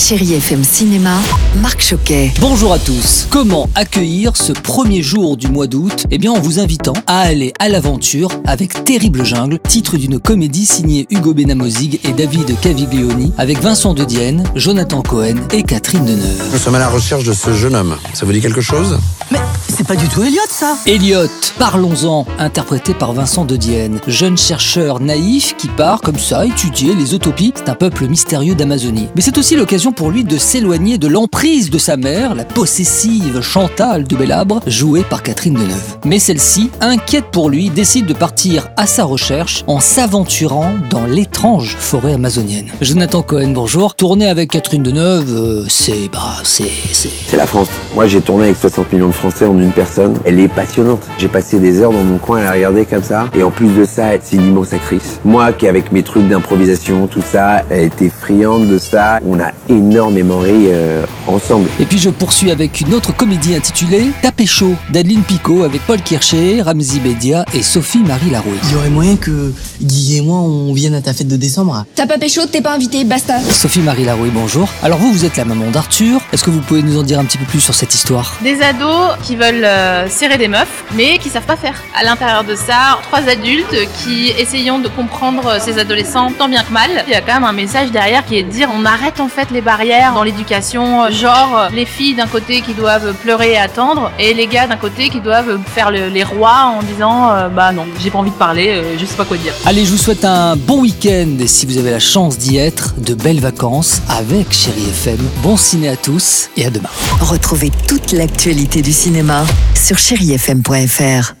Chérie FM Cinéma, Marc Choquet. Bonjour à tous. Comment accueillir ce premier jour du mois d'août? Eh bien, en vous invitant à aller à l'aventure avec Terrible Jungle, titre d'une comédie signée Hugo Benamozig et David Caviglioni, avec Vincent De Dienne, Jonathan Cohen et Catherine Deneuve. Nous sommes à la recherche de ce jeune homme. Ça vous dit quelque chose? Mais c'est pas du tout Elliot ça Elliot, parlons-en, interprété par Vincent De Dienne, jeune chercheur naïf qui part comme ça étudier les utopies. C'est un peuple mystérieux d'Amazonie. Mais c'est aussi l'occasion pour lui de s'éloigner de l'emprise de sa mère, la possessive Chantal de Bellabre, jouée par Catherine Deneuve. Mais celle-ci, inquiète pour lui, décide de partir à sa recherche en s'aventurant dans l'étrange forêt amazonienne. Jonathan Cohen, bonjour. Tourner avec Catherine Deneuve, euh, c'est bah c'est c'est C'est la France. Moi, j'ai tourné avec 60 millions de Français en une personne. Elle est passionnante. J'ai passé des heures dans mon coin à la regarder comme ça. Et en plus de ça, c'est une immense actrice. Moi, qui avec mes trucs d'improvisation, tout ça, elle était friande de ça. On a énormément ri euh, ensemble. Et puis je poursuis avec une autre comédie intitulée Tapé chaud d'Adeline Picot avec Paul Kircher, Ramzi Bedia et Sophie-Marie Larouille. Il y aurait moyen que Guy et moi on vienne à ta fête de décembre T'as pas pécho, t'es pas invité, basta. Sophie-Marie Larouille, bonjour. Alors vous, vous êtes la maman d'Arthur. Est-ce que vous pouvez nous en dire un petit peu plus sur cette histoire? Des ados qui veulent euh, serrer des meufs, mais qui savent pas faire. À l'intérieur de ça, trois adultes qui essayons de comprendre ces adolescents tant bien que mal. Il y a quand même un message derrière qui est de dire on arrête en fait les barrières dans l'éducation, genre euh, les filles d'un côté qui doivent pleurer et attendre, et les gars d'un côté qui doivent faire le- les rois en disant euh, bah non, j'ai pas envie de parler, euh, je sais pas quoi dire. Allez, je vous souhaite un bon week-end et si vous avez la chance d'y être, de belles vacances avec Chérie FM. Bon ciné à tous et à demain. Retrouvez toute l'actualité du cinéma sur chérifm.fr.